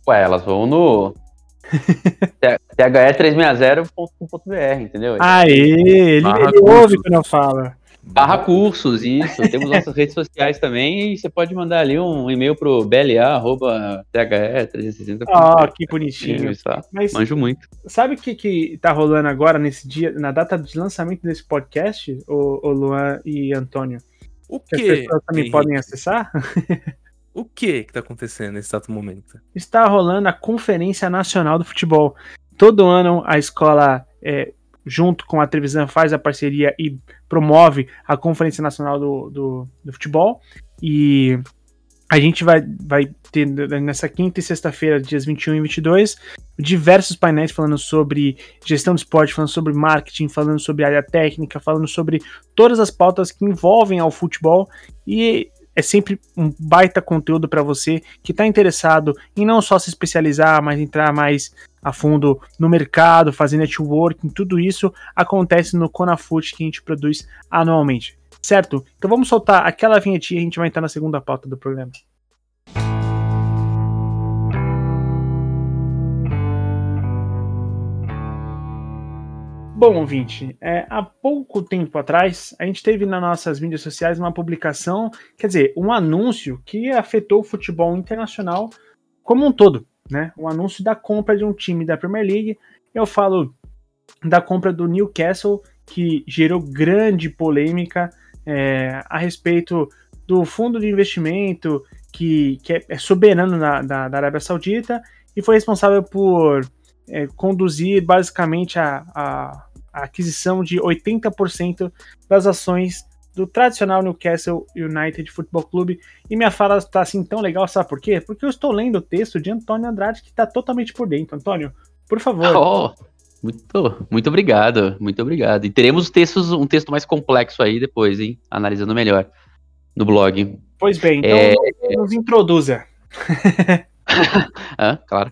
Ué, elas vão no the360.com.br, entendeu? Aê, ele, ele ouve quando eu falo. Barra cursos, isso. Temos nossas redes sociais também e você pode mandar ali um e-mail pro bla.the360. Ah, oh, que bonitinho. Tá? Mas, Manjo muito. Sabe o que, que tá rolando agora nesse dia, na data de lançamento desse podcast, o, o Luan e Antônio? O que? que as pessoas também Henrique? podem acessar? O que que tá acontecendo nesse exato momento? Está rolando a Conferência Nacional do Futebol. Todo ano a escola é, junto com a televisão, faz a parceria e promove a Conferência Nacional do, do, do Futebol. E a gente vai, vai ter nessa quinta e sexta-feira, dias 21 e 22, diversos painéis falando sobre gestão de esporte, falando sobre marketing, falando sobre área técnica, falando sobre todas as pautas que envolvem ao futebol. E é sempre um baita conteúdo para você que está interessado em não só se especializar, mas entrar mais a fundo no mercado, fazer networking, tudo isso acontece no Conafut que a gente produz anualmente, certo? Então vamos soltar aquela vinhetinha e a gente vai entrar na segunda pauta do programa. Bom, ouvinte, é, há pouco tempo atrás, a gente teve nas nossas mídias sociais uma publicação, quer dizer, um anúncio que afetou o futebol internacional como um todo, né? Um anúncio da compra de um time da Premier League. Eu falo da compra do Newcastle, que gerou grande polêmica é, a respeito do fundo de investimento que, que é, é soberano na, da, da Arábia Saudita e foi responsável por é, conduzir basicamente a, a a aquisição de 80% das ações do tradicional Newcastle United Football Clube. E minha fala está assim tão legal, sabe por quê? Porque eu estou lendo o texto de Antônio Andrade, que está totalmente por dentro. Antônio, por favor. Oh, muito, muito obrigado, muito obrigado. E teremos textos, um texto mais complexo aí depois, hein? Analisando melhor no blog. Pois bem, então é... nos introduza. ah, claro.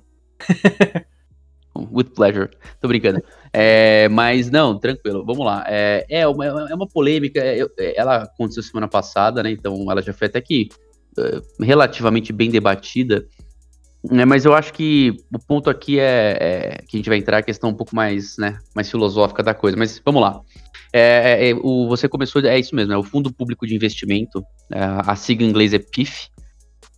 With pleasure. Tô brincando. É, mas não, tranquilo, vamos lá. É, é, uma, é uma polêmica, é, ela aconteceu semana passada, né? Então ela já foi até aqui uh, relativamente bem debatida. Né, mas eu acho que o ponto aqui é, é, que a gente vai entrar a questão um pouco mais, né, mais filosófica da coisa. Mas vamos lá. É, é, é o, você começou, é isso mesmo, é o Fundo Público de Investimento, é, a sigla em inglês é PIF.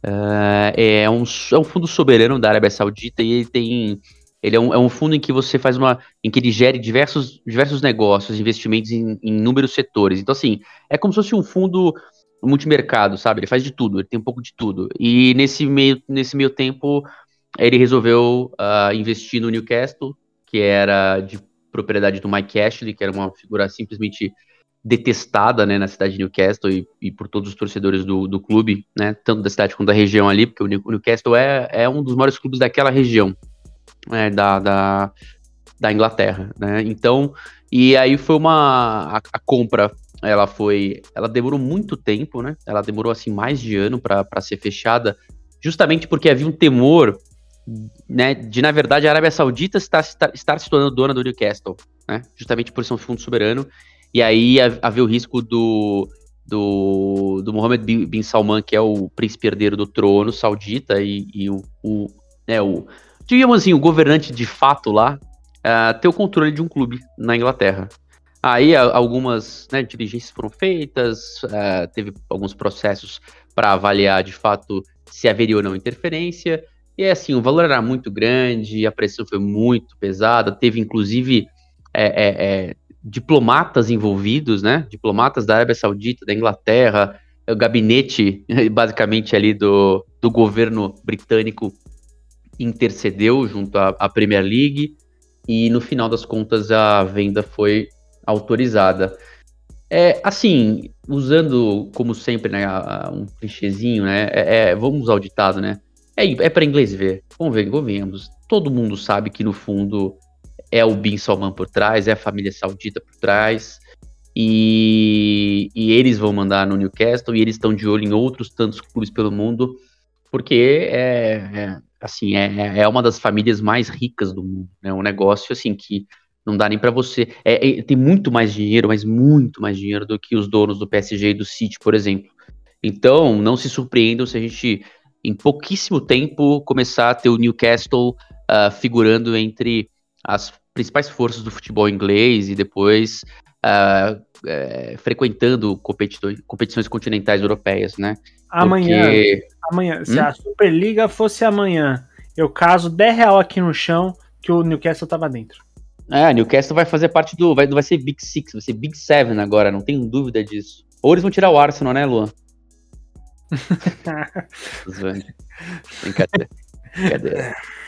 É, é, um, é um fundo soberano da Arábia Saudita e ele tem ele é um, é um fundo em que você faz uma. em que ele gere diversos, diversos negócios, investimentos em, em inúmeros setores. Então, assim, é como se fosse um fundo multimercado, sabe? Ele faz de tudo, ele tem um pouco de tudo. E nesse meio, nesse meio tempo, ele resolveu uh, investir no Newcastle, que era de propriedade do Mike Ashley, que era uma figura simplesmente detestada né, na cidade de Newcastle e, e por todos os torcedores do, do clube, né, tanto da cidade quanto da região ali, porque o Newcastle é, é um dos maiores clubes daquela região é, da, da, da, Inglaterra, né? Então, e aí foi uma a, a, compra, ela foi, ela demorou muito tempo, né? Ela demorou assim mais de ano para ser fechada, justamente porque havia um temor, né, de na verdade a Arábia Saudita estar, estar, estar se tornando dona do Newcastle, né? Justamente por ser um fundo soberano. E aí havia o risco do do, do Mohammed bin, bin Salman, que é o príncipe herdeiro do trono saudita, e, e o, o, né, o, digamos assim, o governante de fato lá uh, ter o controle de um clube na Inglaterra. Aí algumas né, diligências foram feitas, uh, teve alguns processos para avaliar de fato se haveria ou não interferência. E assim, o valor era muito grande, a pressão foi muito pesada, teve inclusive é, é, é, diplomatas envolvidos, né? Diplomatas da Arábia Saudita, da Inglaterra, o gabinete basicamente ali do, do governo britânico intercedeu junto à, à Premier League e no final das contas a venda foi autorizada. É, assim, usando como sempre, né, um clichêzinho, né, é, é, vamos ao ditado, né, é, é para inglês ver, convenhamos, todo mundo sabe que no fundo é o Bin Salman por trás, é a família saudita por trás, e, e eles vão mandar no Newcastle, e eles estão de olho em outros tantos clubes pelo mundo, porque é, é assim, é, é, uma das famílias mais ricas do mundo, né? Um negócio, assim, que não dá nem para você. É, é, tem muito mais dinheiro, mas muito mais dinheiro do que os donos do PSG e do City, por exemplo. Então, não se surpreendam se a gente, em pouquíssimo tempo, começar a ter o Newcastle uh, figurando entre as principais forças do futebol inglês e depois uh, uh, frequentando competições continentais europeias, né? Amanhã, Porque... amanhã, se hum? a Superliga fosse amanhã, eu caso 10 real aqui no chão que o Newcastle tava dentro. É, Newcastle vai fazer parte do. Vai, vai ser Big Six, vai ser Big Seven agora, não tenho dúvida disso. Ou eles vão tirar o Arsenal, né, Luan? Brincadeira. Brincadeira.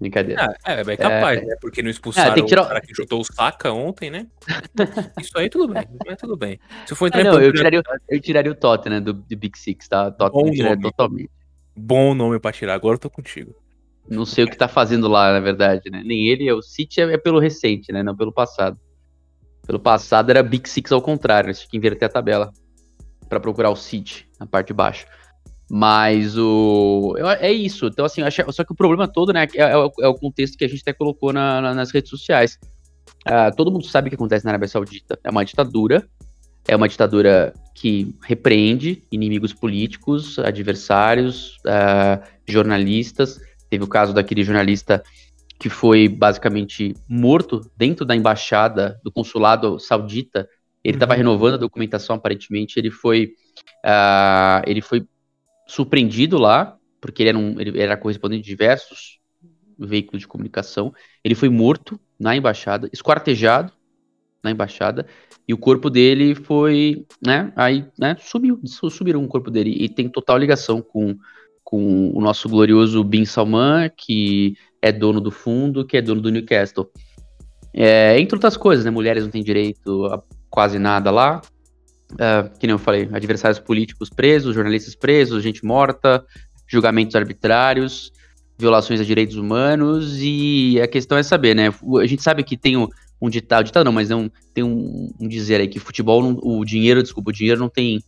Brincadeira. Ah, é, é capaz, é, né? Porque não expulsaram é, tirar... o cara que chutou o saca ontem, né? Isso aí tudo bem, é tudo bem. Se for entrar é, não, eu, tiraria, eu tiraria o Tottenham do, do Big Six, tá? Tottenham tiraria totalmente. Bom nome pra tirar, agora eu tô contigo. Não sei o que tá fazendo lá, na verdade, né? Nem ele, o City é, é pelo recente, né? Não pelo passado. Pelo passado era Big Six ao contrário, né? Você tinha que inverter a tabela para procurar o City na parte de baixo. Mas o. É isso. Então, assim, acho, só que o problema todo, né, é, é, o, é o contexto que a gente até colocou na, na, nas redes sociais. Uh, todo mundo sabe o que acontece na Arábia Saudita. É uma ditadura. É uma ditadura que repreende inimigos políticos, adversários, uh, jornalistas. Teve o caso daquele jornalista que foi basicamente morto dentro da embaixada do consulado saudita. Ele estava uhum. renovando a documentação, aparentemente. Ele foi, uh, ele foi surpreendido lá, porque ele era, um, ele era correspondente de diversos veículos de comunicação. Ele foi morto na embaixada, esquartejado na embaixada, e o corpo dele foi, né, aí, né, sumiu, subiram o corpo dele, e tem total ligação com, com o nosso glorioso Bin Salman, que é dono do fundo, que é dono do Newcastle. É, entre outras coisas, né, mulheres não têm direito a quase nada lá, uh, que nem eu falei, adversários políticos presos, jornalistas presos, gente morta, julgamentos arbitrários, violações a direitos humanos, e a questão é saber, né? A gente sabe que tem um, um ditado, ditado não, mas não, tem um, um dizer aí que futebol, não, o dinheiro, desculpa, o dinheiro não tem,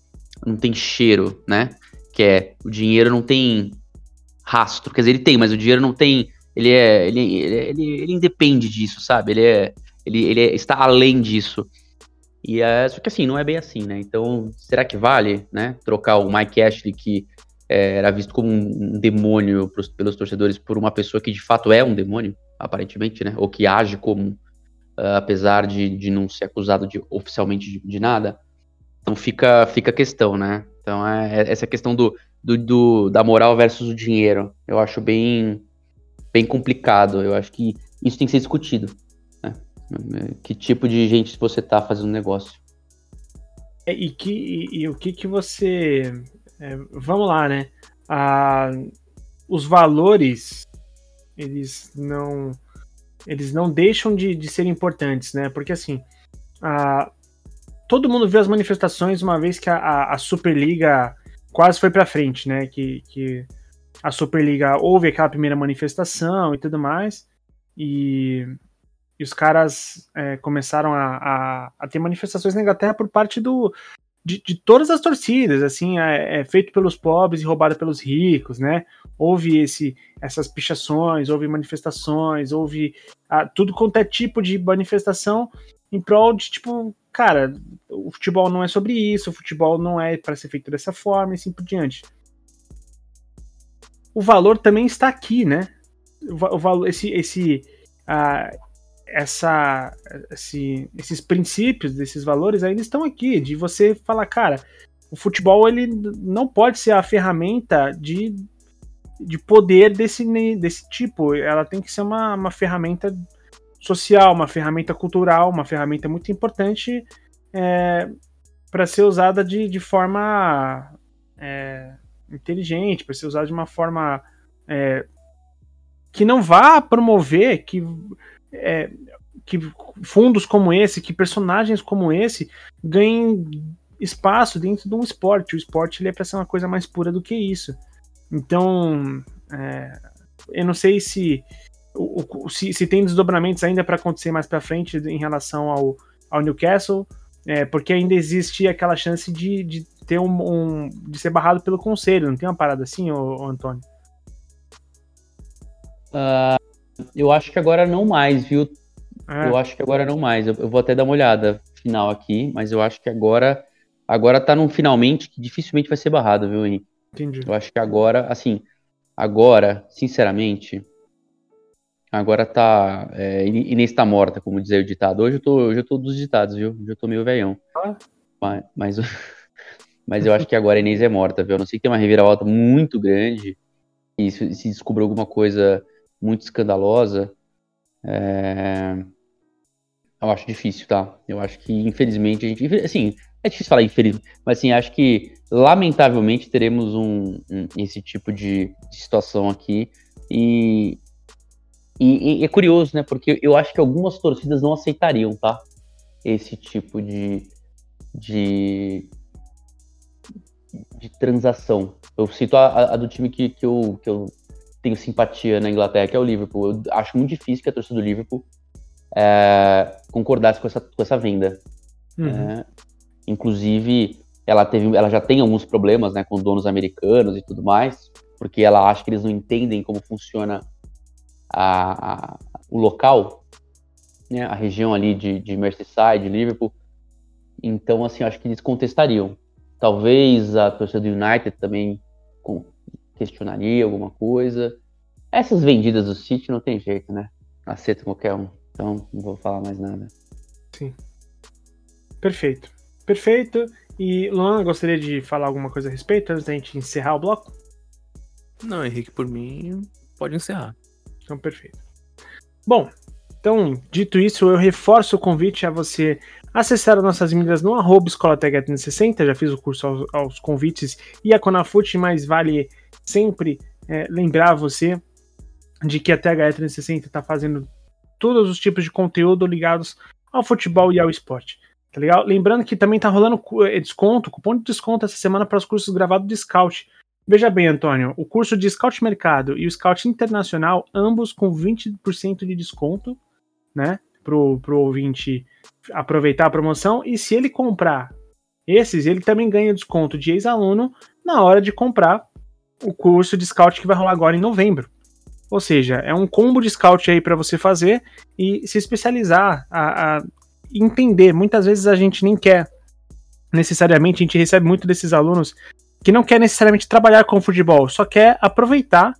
não tem cheiro, né? Que é, o dinheiro não tem rastro, quer dizer, ele tem, mas o dinheiro não tem ele é, ele, ele, ele, ele independe disso, sabe? Ele é, ele, ele é, está além disso. E é, só que assim, não é bem assim, né? Então, será que vale, né? Trocar o Mike Ashley, que é, era visto como um, demônio pros, pelos torcedores, por uma pessoa que de fato é um demônio, aparentemente, né? Ou que age como, uh, apesar de, de não ser acusado de, oficialmente de, de, nada. Então fica, fica a questão, né? Então é, é essa questão do, do, do, da moral versus o dinheiro. Eu acho bem, bem complicado. Eu acho que isso tem que ser discutido. Que tipo de gente você tá fazendo negócio? É, e, que, e, e, o que que você... É, vamos lá, né? Ah, os valores, eles não... Eles não deixam de, de ser importantes, né? Porque assim, ah, todo mundo viu as manifestações uma vez que a, a, a Superliga quase foi para frente, né? Que, que a Superliga houve aquela primeira manifestação e tudo mais. E e os caras é, começaram a, a, a, ter manifestações na Inglaterra por parte do, de, de todas as torcidas, assim, é, é, feito pelos pobres e roubado pelos ricos, né? Houve esse, essas pichações, houve manifestações, houve a, tudo quanto é tipo de manifestação em prol de, tipo, cara, o futebol não é sobre isso, o futebol não é para ser feito dessa forma e assim por diante. O valor também está aqui, né? O, o valor, esse, esse, uh, essa, esse, esses princípios, desses valores ainda estão aqui, de você falar, cara, o futebol ele não pode ser a ferramenta de, de poder desse, desse tipo, ela tem que ser uma, uma ferramenta social, uma ferramenta cultural, uma ferramenta muito importante é, para ser usada de, de forma é, inteligente, para ser usada de uma forma é, que não vá promover, que é, que fundos como esse, que personagens como esse ganhem espaço dentro de um esporte. O esporte ele é para ser uma coisa mais pura do que isso. Então, é, eu não sei se, o, se, se tem desdobramentos ainda para acontecer mais para frente em relação ao, ao Newcastle, é, porque ainda existe aquela chance de, de ter um, um, de ser barrado pelo conselho. Não tem uma parada assim, ô Antônio? Uh, eu acho que agora não mais, viu? É. Eu acho que agora não mais. Eu, eu, vou até dar uma olhada final aqui, mas eu acho que agora agora tá num finalmente que dificilmente vai ser barrado, viu, Henrique? Entendi. Eu acho que agora, assim, agora, sinceramente, agora tá. É, Inês tá morta, como dizia o ditado. Hoje eu tô, hoje eu tô dos ditados, viu? Hoje eu tô meio velhão. Ah. Mas, mas, mas eu acho que agora a Inês é morta, viu? Eu não sei que tem uma reviravolta muito grande e se, se descobre alguma coisa muito escandalosa, é... eu acho difícil, tá? Eu acho que, infelizmente, a gente. Assim, é difícil falar infeliz, mas assim, acho que, lamentavelmente, teremos um, um esse tipo de, situação aqui. E, e, e, é curioso, né? Porque eu acho que algumas torcidas não aceitariam, tá? Esse tipo de. de de transação. Eu cito a, a, do time que, que, eu, que eu tenho simpatia na Inglaterra, que é o Liverpool. Eu acho muito difícil que a torcida do Liverpool é, concordasse com essa, com essa venda. Uhum. É, inclusive, ela, teve, ela já tem alguns problemas né, com donos americanos e tudo mais, porque ela acha que eles não entendem como funciona a, a, o local, né, a região ali de, de Merseyside, Liverpool. Então, assim, acho que eles contestariam. Talvez a torcida do United também questionaria alguma coisa. Essas vendidas do City não tem jeito, né? Aceita qualquer um. Então não vou falar mais nada. Sim. Perfeito. Perfeito. E Luan, gostaria de falar alguma coisa a respeito antes da gente encerrar o bloco? Não, Henrique, por mim, pode encerrar. Então, perfeito. Bom, então, dito isso, eu reforço o convite a você acessar as nossas mídias no arroba Escola 60 já fiz o curso aos, aos convites e a Conafute, mas vale sempre é, lembrar você de que a THE360 está fazendo todos os tipos de conteúdo ligados ao futebol e ao esporte. Tá legal? Lembrando que também tá rolando é, desconto, cupom de desconto essa semana para os cursos gravados de Scout. Veja bem, Antônio, o curso de Scout Mercado e o Scout Internacional, ambos com 20% de desconto, né? Pro, pro ouvinte aproveitar a promoção. E se ele comprar esses, ele também ganha desconto de ex-aluno na hora de comprar o curso de scout que vai rolar agora em novembro. Ou seja, é um combo de scout aí para você fazer e se especializar, a, a, entender. Muitas vezes a gente nem quer necessariamente, a gente recebe muito desses alunos que não quer necessariamente trabalhar com futebol, só quer aproveitar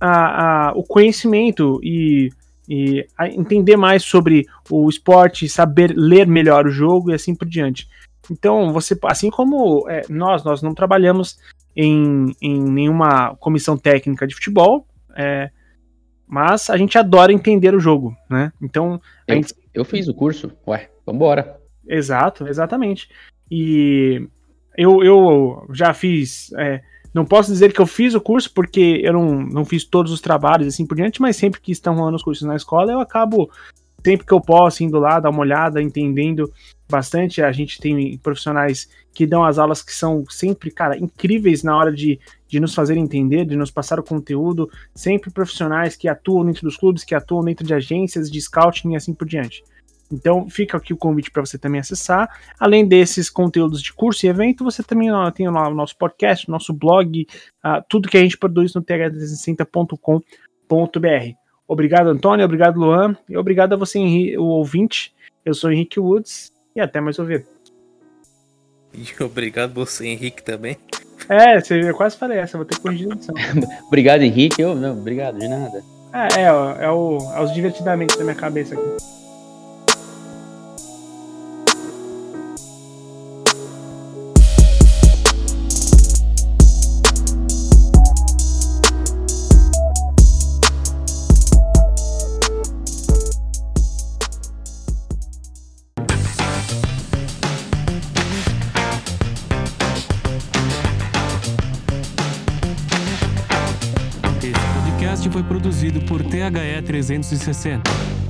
a, a, o conhecimento e, e entender mais sobre o esporte, saber ler melhor o jogo e assim por diante. Então, você, assim como é, nós, nós não trabalhamos em, em nenhuma comissão técnica de futebol, é, mas a gente adora entender o jogo, né? Então. Eu, gente... eu fiz o curso, ué, vambora. Exato, exatamente. E eu, eu já fiz. É, não posso dizer que eu fiz o curso, porque eu não, não fiz todos os trabalhos assim por diante, mas sempre que estão rolando os cursos na escola, eu acabo, sempre que eu posso, indo lá, dar uma olhada, entendendo bastante. A gente tem profissionais que dão as aulas que são sempre, cara, incríveis na hora de, de nos fazer entender, de nos passar o conteúdo. Sempre profissionais que atuam dentro dos clubes, que atuam dentro de agências de scouting e assim por diante. Então fica aqui o convite para você também acessar. Além desses conteúdos de curso e evento, você também tem o nosso podcast, o nosso blog, uh, tudo que a gente produz no th360.com.br. Obrigado, Antônio, obrigado, Luan, e obrigado a você, o ouvinte. Eu sou Henrique Woods e até mais ouvir. E obrigado você, Henrique, também. É, eu quase falei essa, vou ter que corrigir a edição. obrigado, Henrique. Eu, não, obrigado, de nada. É, é, é, o, é os divertidamente da minha cabeça aqui. 360.